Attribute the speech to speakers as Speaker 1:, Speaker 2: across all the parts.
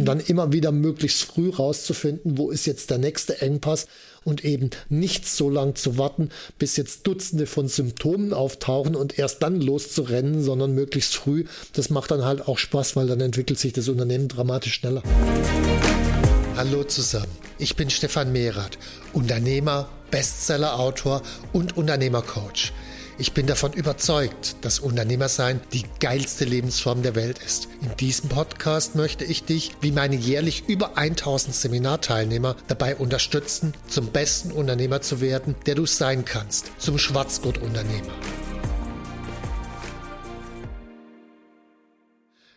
Speaker 1: Und dann immer wieder möglichst früh rauszufinden, wo ist jetzt der nächste Engpass und eben nicht so lang zu warten, bis jetzt Dutzende von Symptomen auftauchen und erst dann loszurennen, sondern möglichst früh. Das macht dann halt auch Spaß, weil dann entwickelt sich das Unternehmen dramatisch schneller. Hallo zusammen, ich bin Stefan Mehrath, Unternehmer, Bestseller-Autor und Unternehmercoach. Ich bin davon überzeugt, dass Unternehmersein die geilste Lebensform der Welt ist. In diesem Podcast möchte ich dich, wie meine jährlich über 1000 Seminarteilnehmer, dabei unterstützen, zum besten Unternehmer zu werden, der du sein kannst, zum Schwarzgurt-Unternehmer.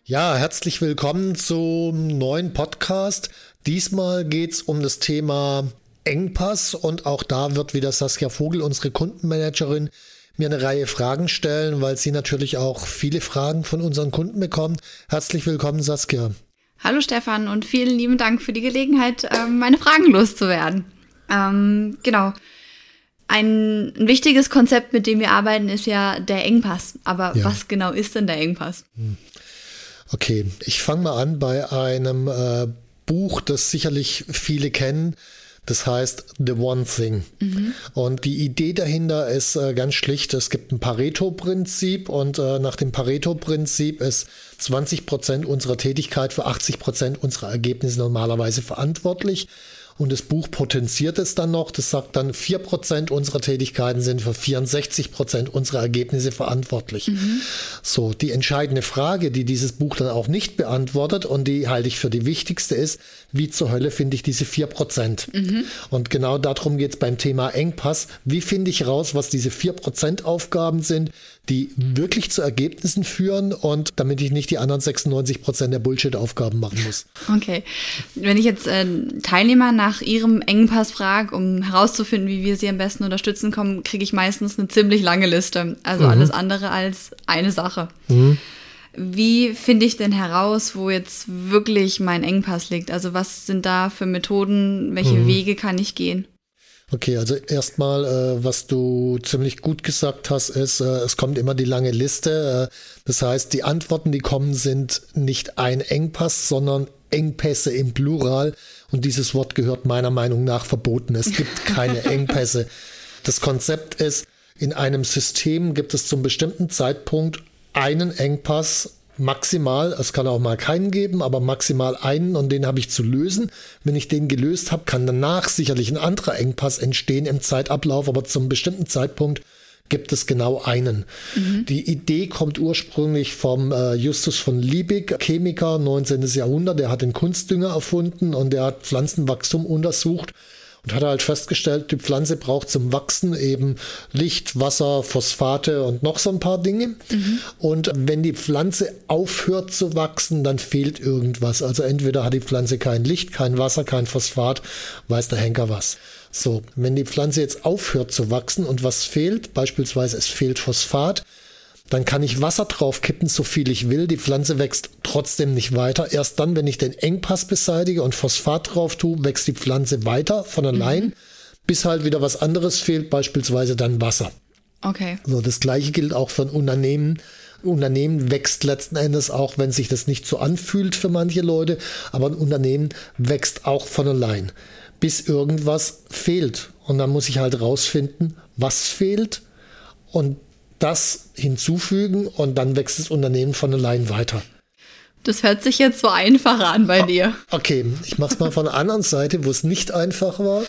Speaker 1: Ja, herzlich willkommen zum neuen Podcast. Diesmal geht es um das Thema Engpass und auch da wird wieder Saskia Vogel, unsere Kundenmanagerin, mir eine Reihe Fragen stellen, weil sie natürlich auch viele Fragen von unseren Kunden bekommt. Herzlich willkommen, Saskia.
Speaker 2: Hallo Stefan und vielen lieben Dank für die Gelegenheit, ähm, meine Fragen loszuwerden. Ähm, genau. Ein, ein, wichtiges Konzept, mit dem wir arbeiten, ist ja der Engpass. Aber ja. was genau ist denn der Engpass? Hm.
Speaker 1: Okay, ich fange mal an bei einem äh, Buch, das sicherlich viele kennen. Das heißt The One Thing. Mhm. Und die Idee dahinter ist äh, ganz schlicht. Es gibt ein Pareto-Prinzip und äh, nach dem Pareto-Prinzip ist 20 Prozent unserer Tätigkeit für 80 Prozent unserer Ergebnisse normalerweise verantwortlich. Und das Buch potenziert es dann noch. Das sagt dann, 4% unserer Tätigkeiten sind für 64% unserer Ergebnisse verantwortlich. Mhm. So, die entscheidende Frage, die dieses Buch dann auch nicht beantwortet und die halte ich für die wichtigste ist, wie zur Hölle finde ich diese 4%? Mhm. Und genau darum geht es beim Thema Engpass. Wie finde ich raus, was diese 4% Aufgaben sind? Die wirklich zu Ergebnissen führen und damit ich nicht die anderen 96 Prozent der Bullshit-Aufgaben machen muss.
Speaker 2: Okay. Wenn ich jetzt äh, Teilnehmer nach ihrem Engpass frage, um herauszufinden, wie wir sie am besten unterstützen kommen, kriege ich meistens eine ziemlich lange Liste. Also mhm. alles andere als eine Sache. Mhm. Wie finde ich denn heraus, wo jetzt wirklich mein Engpass liegt? Also was sind da für Methoden? Welche mhm. Wege kann ich gehen?
Speaker 1: Okay, also erstmal, äh, was du ziemlich gut gesagt hast, ist, äh, es kommt immer die lange Liste. Äh, das heißt, die Antworten, die kommen, sind nicht ein Engpass, sondern Engpässe im Plural. Und dieses Wort gehört meiner Meinung nach verboten. Es gibt keine Engpässe. Das Konzept ist, in einem System gibt es zum bestimmten Zeitpunkt einen Engpass, maximal, es kann auch mal keinen geben, aber maximal einen und den habe ich zu lösen. Wenn ich den gelöst habe, kann danach sicherlich ein anderer Engpass entstehen im Zeitablauf, aber zum bestimmten Zeitpunkt gibt es genau einen. Mhm. Die Idee kommt ursprünglich vom äh, Justus von Liebig, Chemiker, 19. Jahrhundert. Der hat den Kunstdünger erfunden und der hat Pflanzenwachstum untersucht und hat halt festgestellt, die Pflanze braucht zum Wachsen eben Licht, Wasser, Phosphate und noch so ein paar Dinge. Mhm. Und wenn die Pflanze aufhört zu wachsen, dann fehlt irgendwas. Also entweder hat die Pflanze kein Licht, kein Wasser, kein Phosphat, weiß der Henker was. So, wenn die Pflanze jetzt aufhört zu wachsen und was fehlt, beispielsweise es fehlt Phosphat, dann kann ich Wasser draufkippen, so viel ich will. Die Pflanze wächst trotzdem nicht weiter. Erst dann, wenn ich den Engpass beseitige und Phosphat drauf tue, wächst die Pflanze weiter von allein, mhm. bis halt wieder was anderes fehlt, beispielsweise dann Wasser.
Speaker 2: Okay.
Speaker 1: So, das gleiche gilt auch für ein Unternehmen. Ein Unternehmen wächst letzten Endes auch, wenn sich das nicht so anfühlt für manche Leute, aber ein Unternehmen wächst auch von allein, bis irgendwas fehlt. Und dann muss ich halt rausfinden, was fehlt. Und das hinzufügen und dann wächst das Unternehmen von allein weiter.
Speaker 2: Das hört sich jetzt so einfach an bei dir.
Speaker 1: Okay, ich mache es mal von der anderen Seite, wo es nicht einfach war.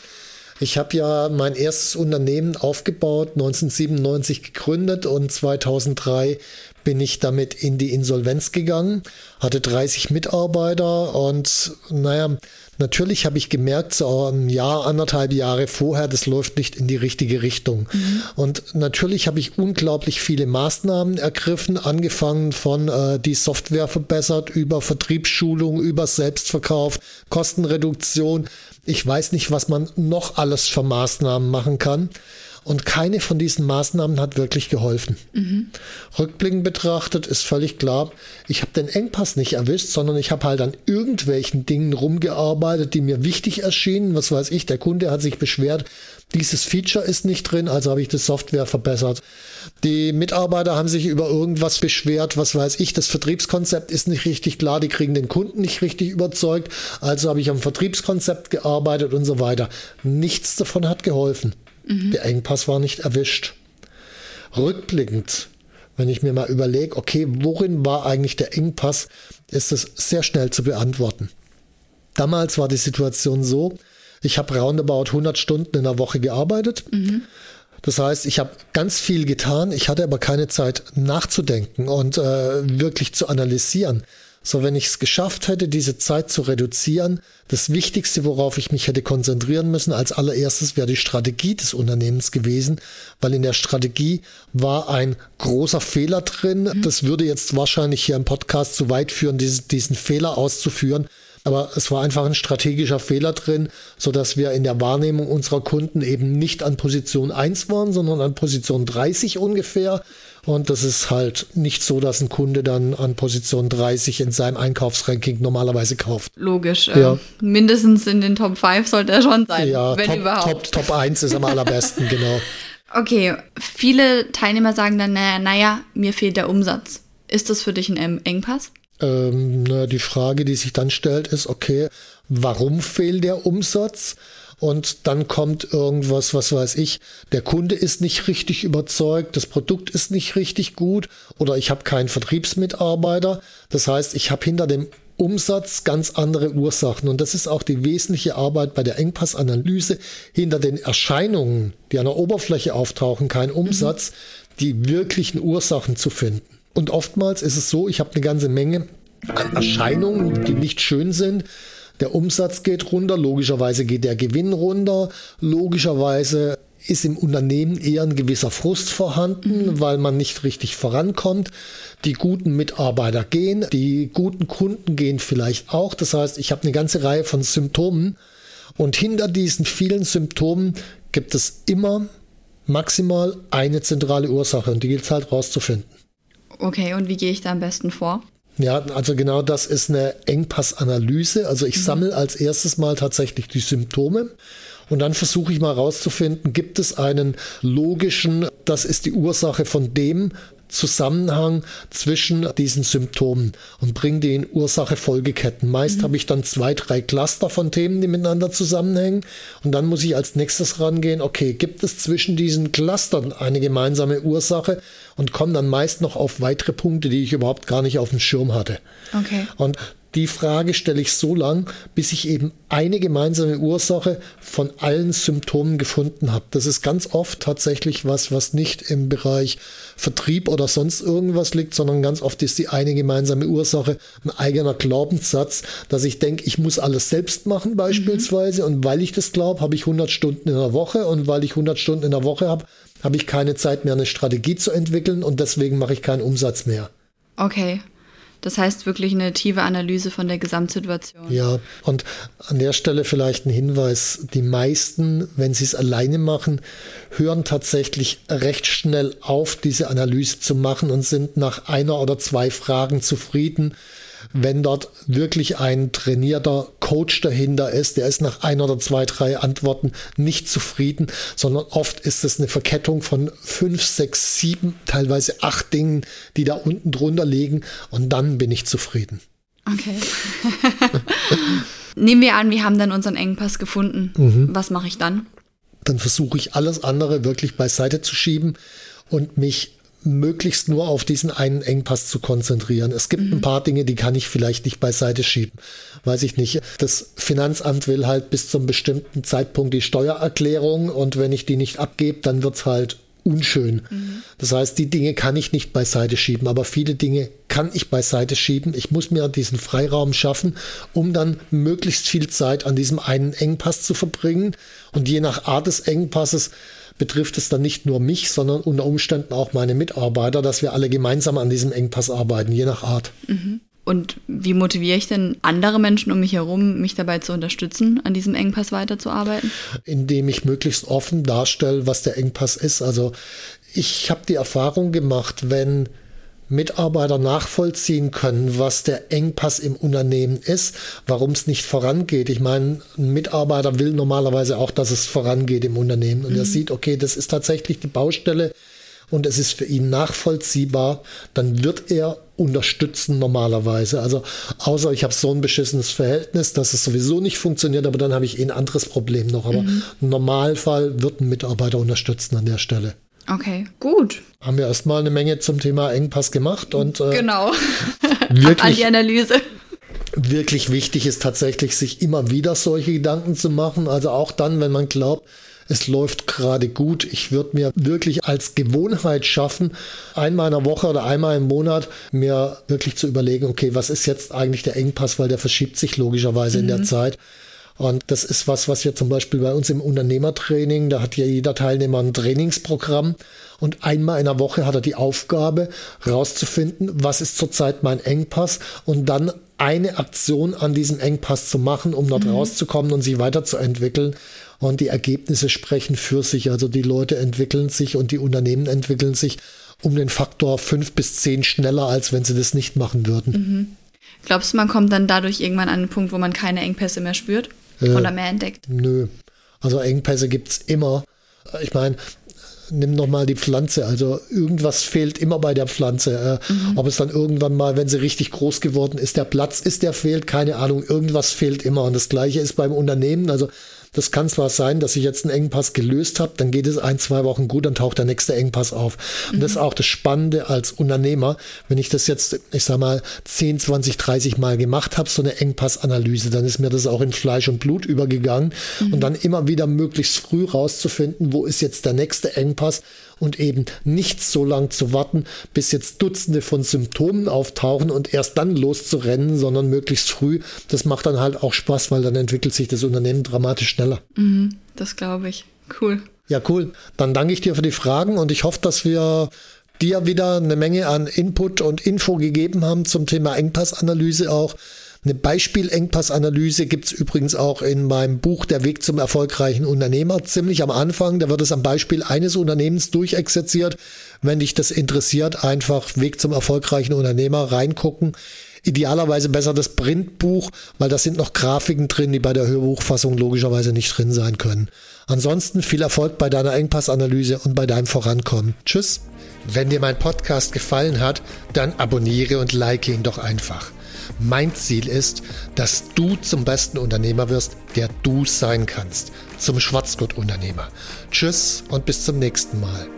Speaker 1: Ich habe ja mein erstes Unternehmen aufgebaut, 1997 gegründet und 2003 bin ich damit in die Insolvenz gegangen, hatte 30 Mitarbeiter und naja, natürlich habe ich gemerkt, so ein Jahr, anderthalb Jahre vorher, das läuft nicht in die richtige Richtung. Mhm. Und natürlich habe ich unglaublich viele Maßnahmen ergriffen, angefangen von äh, die Software verbessert, über Vertriebsschulung, über Selbstverkauf, Kostenreduktion. Ich weiß nicht, was man noch alles für Maßnahmen machen kann. Und keine von diesen Maßnahmen hat wirklich geholfen. Mhm. Rückblickend betrachtet ist völlig klar, ich habe den Engpass nicht erwischt, sondern ich habe halt an irgendwelchen Dingen rumgearbeitet, die mir wichtig erschienen. Was weiß ich, der Kunde hat sich beschwert, dieses Feature ist nicht drin, also habe ich die Software verbessert. Die Mitarbeiter haben sich über irgendwas beschwert, was weiß ich, das Vertriebskonzept ist nicht richtig klar, die kriegen den Kunden nicht richtig überzeugt, also habe ich am Vertriebskonzept gearbeitet und so weiter. Nichts davon hat geholfen. Mhm. Der Engpass war nicht erwischt. Rückblickend, wenn ich mir mal überlege, okay, worin war eigentlich der Engpass, ist es sehr schnell zu beantworten. Damals war die Situation so, ich habe roundabout 100 Stunden in der Woche gearbeitet. Mhm. Das heißt, ich habe ganz viel getan, ich hatte aber keine Zeit nachzudenken und äh, wirklich zu analysieren. So, wenn ich es geschafft hätte, diese Zeit zu reduzieren, das Wichtigste, worauf ich mich hätte konzentrieren müssen, als allererstes wäre die Strategie des Unternehmens gewesen, weil in der Strategie war ein großer Fehler drin. Mhm. Das würde jetzt wahrscheinlich hier im Podcast zu weit führen, diesen, diesen Fehler auszuführen. Aber es war einfach ein strategischer Fehler drin, so dass wir in der Wahrnehmung unserer Kunden eben nicht an Position 1 waren, sondern an Position 30 ungefähr. Und das ist halt nicht so, dass ein Kunde dann an Position 30 in seinem Einkaufsranking normalerweise kauft.
Speaker 2: Logisch. Ja. Äh, mindestens in den Top 5 sollte er schon sein,
Speaker 1: ja, wenn top, überhaupt. Top, Top 1 ist am allerbesten, genau.
Speaker 2: Okay, viele Teilnehmer sagen dann, naja, naja, mir fehlt der Umsatz. Ist das für dich ein Engpass?
Speaker 1: Ähm, na, die Frage, die sich dann stellt, ist, okay, warum fehlt der Umsatz? und dann kommt irgendwas, was weiß ich, der Kunde ist nicht richtig überzeugt, das Produkt ist nicht richtig gut oder ich habe keinen Vertriebsmitarbeiter. Das heißt, ich habe hinter dem Umsatz ganz andere Ursachen. Und das ist auch die wesentliche Arbeit bei der Engpassanalyse. Hinter den Erscheinungen, die an der Oberfläche auftauchen, kein mhm. Umsatz, mhm. die wirklichen Ursachen zu finden. Und oftmals ist es so, ich habe eine ganze Menge an Erscheinungen, die nicht schön sind, der Umsatz geht runter, logischerweise geht der Gewinn runter, logischerweise ist im Unternehmen eher ein gewisser Frust vorhanden, mhm. weil man nicht richtig vorankommt. Die guten Mitarbeiter gehen, die guten Kunden gehen vielleicht auch. Das heißt, ich habe eine ganze Reihe von Symptomen und hinter diesen vielen Symptomen gibt es immer maximal eine zentrale Ursache und die gilt es halt rauszufinden.
Speaker 2: Okay, und wie gehe ich da am besten vor?
Speaker 1: Ja, also genau das ist eine Engpassanalyse. Also ich mhm. sammle als erstes mal tatsächlich die Symptome und dann versuche ich mal rauszufinden, gibt es einen logischen, das ist die Ursache von dem, Zusammenhang zwischen diesen Symptomen und bringe die in Ursache-Folgeketten. Meist mhm. habe ich dann zwei, drei Cluster von Themen, die miteinander zusammenhängen. Und dann muss ich als nächstes rangehen, okay, gibt es zwischen diesen Clustern eine gemeinsame Ursache und komme dann meist noch auf weitere Punkte, die ich überhaupt gar nicht auf dem Schirm hatte.
Speaker 2: Okay.
Speaker 1: Und die Frage stelle ich so lang, bis ich eben eine gemeinsame Ursache von allen Symptomen gefunden habe. Das ist ganz oft tatsächlich was, was nicht im Bereich Vertrieb oder sonst irgendwas liegt, sondern ganz oft ist die eine gemeinsame Ursache ein eigener Glaubenssatz, dass ich denke, ich muss alles selbst machen beispielsweise mhm. und weil ich das glaube, habe ich 100 Stunden in der Woche und weil ich 100 Stunden in der Woche habe, habe ich keine Zeit mehr, eine Strategie zu entwickeln und deswegen mache ich keinen Umsatz mehr.
Speaker 2: Okay. Das heißt wirklich eine tiefe Analyse von der Gesamtsituation.
Speaker 1: Ja, und an der Stelle vielleicht ein Hinweis. Die meisten, wenn sie es alleine machen, hören tatsächlich recht schnell auf, diese Analyse zu machen und sind nach einer oder zwei Fragen zufrieden wenn dort wirklich ein trainierter Coach dahinter ist, der ist nach ein oder zwei, drei Antworten nicht zufrieden, sondern oft ist es eine Verkettung von fünf, sechs, sieben, teilweise acht Dingen, die da unten drunter liegen und dann bin ich zufrieden.
Speaker 2: Okay. Nehmen wir an, wir haben dann unseren Engpass gefunden. Mhm. Was mache ich dann?
Speaker 1: Dann versuche ich alles andere wirklich beiseite zu schieben und mich möglichst nur auf diesen einen Engpass zu konzentrieren. Es gibt mhm. ein paar Dinge, die kann ich vielleicht nicht beiseite schieben. Weiß ich nicht. Das Finanzamt will halt bis zum bestimmten Zeitpunkt die Steuererklärung und wenn ich die nicht abgebe, dann wird's halt unschön. Mhm. Das heißt, die Dinge kann ich nicht beiseite schieben, aber viele Dinge kann ich beiseite schieben. Ich muss mir diesen Freiraum schaffen, um dann möglichst viel Zeit an diesem einen Engpass zu verbringen. Und je nach Art des Engpasses betrifft es dann nicht nur mich, sondern unter Umständen auch meine Mitarbeiter, dass wir alle gemeinsam an diesem Engpass arbeiten, je nach Art.
Speaker 2: Mhm. Und wie motiviere ich denn andere Menschen um mich herum, mich dabei zu unterstützen, an diesem Engpass weiterzuarbeiten?
Speaker 1: Indem ich möglichst offen darstelle, was der Engpass ist. Also ich habe die Erfahrung gemacht, wenn Mitarbeiter nachvollziehen können, was der Engpass im Unternehmen ist, warum es nicht vorangeht. Ich meine, ein Mitarbeiter will normalerweise auch, dass es vorangeht im Unternehmen und mhm. er sieht, okay, das ist tatsächlich die Baustelle und es ist für ihn nachvollziehbar, dann wird er unterstützen normalerweise. Also außer ich habe so ein beschissenes Verhältnis, dass es sowieso nicht funktioniert, aber dann habe ich eh ein anderes Problem noch. Aber mhm. im Normalfall wird ein Mitarbeiter unterstützen an der Stelle.
Speaker 2: Okay, gut.
Speaker 1: Haben wir erstmal eine Menge zum Thema Engpass gemacht und äh,
Speaker 2: genau. wirklich, an die Analyse.
Speaker 1: Wirklich wichtig ist tatsächlich, sich immer wieder solche Gedanken zu machen. Also auch dann, wenn man glaubt, es läuft gerade gut. Ich würde mir wirklich als Gewohnheit schaffen, einmal in der Woche oder einmal im Monat mir wirklich zu überlegen, okay, was ist jetzt eigentlich der Engpass, weil der verschiebt sich logischerweise mhm. in der mhm. Zeit. Und das ist was, was wir zum Beispiel bei uns im Unternehmertraining, da hat ja jeder Teilnehmer ein Trainingsprogramm und einmal in der Woche hat er die Aufgabe, rauszufinden, was ist zurzeit mein Engpass und dann eine Aktion an diesem Engpass zu machen, um dort mhm. rauszukommen und sich weiterzuentwickeln. Und die Ergebnisse sprechen für sich. Also die Leute entwickeln sich und die Unternehmen entwickeln sich um den Faktor fünf bis zehn schneller, als wenn sie das nicht machen würden.
Speaker 2: Mhm. Glaubst du, man kommt dann dadurch irgendwann an einen Punkt, wo man keine Engpässe mehr spürt oder mehr entdeckt?
Speaker 1: Nö. Also Engpässe gibt es immer. Ich meine, nimm noch mal die Pflanze. Also irgendwas fehlt immer bei der Pflanze. Äh, mhm. Ob es dann irgendwann mal, wenn sie richtig groß geworden ist, der Platz ist, der fehlt, keine Ahnung. Irgendwas fehlt immer. Und das Gleiche ist beim Unternehmen. Also das kann zwar sein, dass ich jetzt einen Engpass gelöst habe, dann geht es ein, zwei Wochen gut, dann taucht der nächste Engpass auf. Und mhm. das ist auch das Spannende als Unternehmer, wenn ich das jetzt, ich sag mal, 10, 20, 30 Mal gemacht habe, so eine Engpassanalyse, dann ist mir das auch in Fleisch und Blut übergegangen mhm. und dann immer wieder möglichst früh rauszufinden, wo ist jetzt der nächste Engpass und eben nicht so lang zu warten, bis jetzt Dutzende von Symptomen auftauchen und erst dann loszurennen, sondern möglichst früh. Das macht dann halt auch Spaß, weil dann entwickelt sich das Unternehmen dramatisch schneller.
Speaker 2: Mhm, das glaube ich. Cool.
Speaker 1: Ja, cool. Dann danke ich dir für die Fragen und ich hoffe, dass wir dir wieder eine Menge an Input und Info gegeben haben zum Thema Engpassanalyse auch. Eine Beispielengpassanalyse gibt es übrigens auch in meinem Buch Der Weg zum erfolgreichen Unternehmer. Ziemlich am Anfang, da wird es am Beispiel eines Unternehmens durchexerziert. Wenn dich das interessiert, einfach Weg zum erfolgreichen Unternehmer reingucken. Idealerweise besser das Printbuch, weil da sind noch Grafiken drin, die bei der Hörbuchfassung logischerweise nicht drin sein können. Ansonsten viel Erfolg bei deiner Engpassanalyse und bei deinem Vorankommen. Tschüss. Wenn dir mein Podcast gefallen hat, dann abonniere und like ihn doch einfach. Mein Ziel ist, dass du zum besten Unternehmer wirst, der du sein kannst. Zum Schwarzgurt-Unternehmer. Tschüss und bis zum nächsten Mal.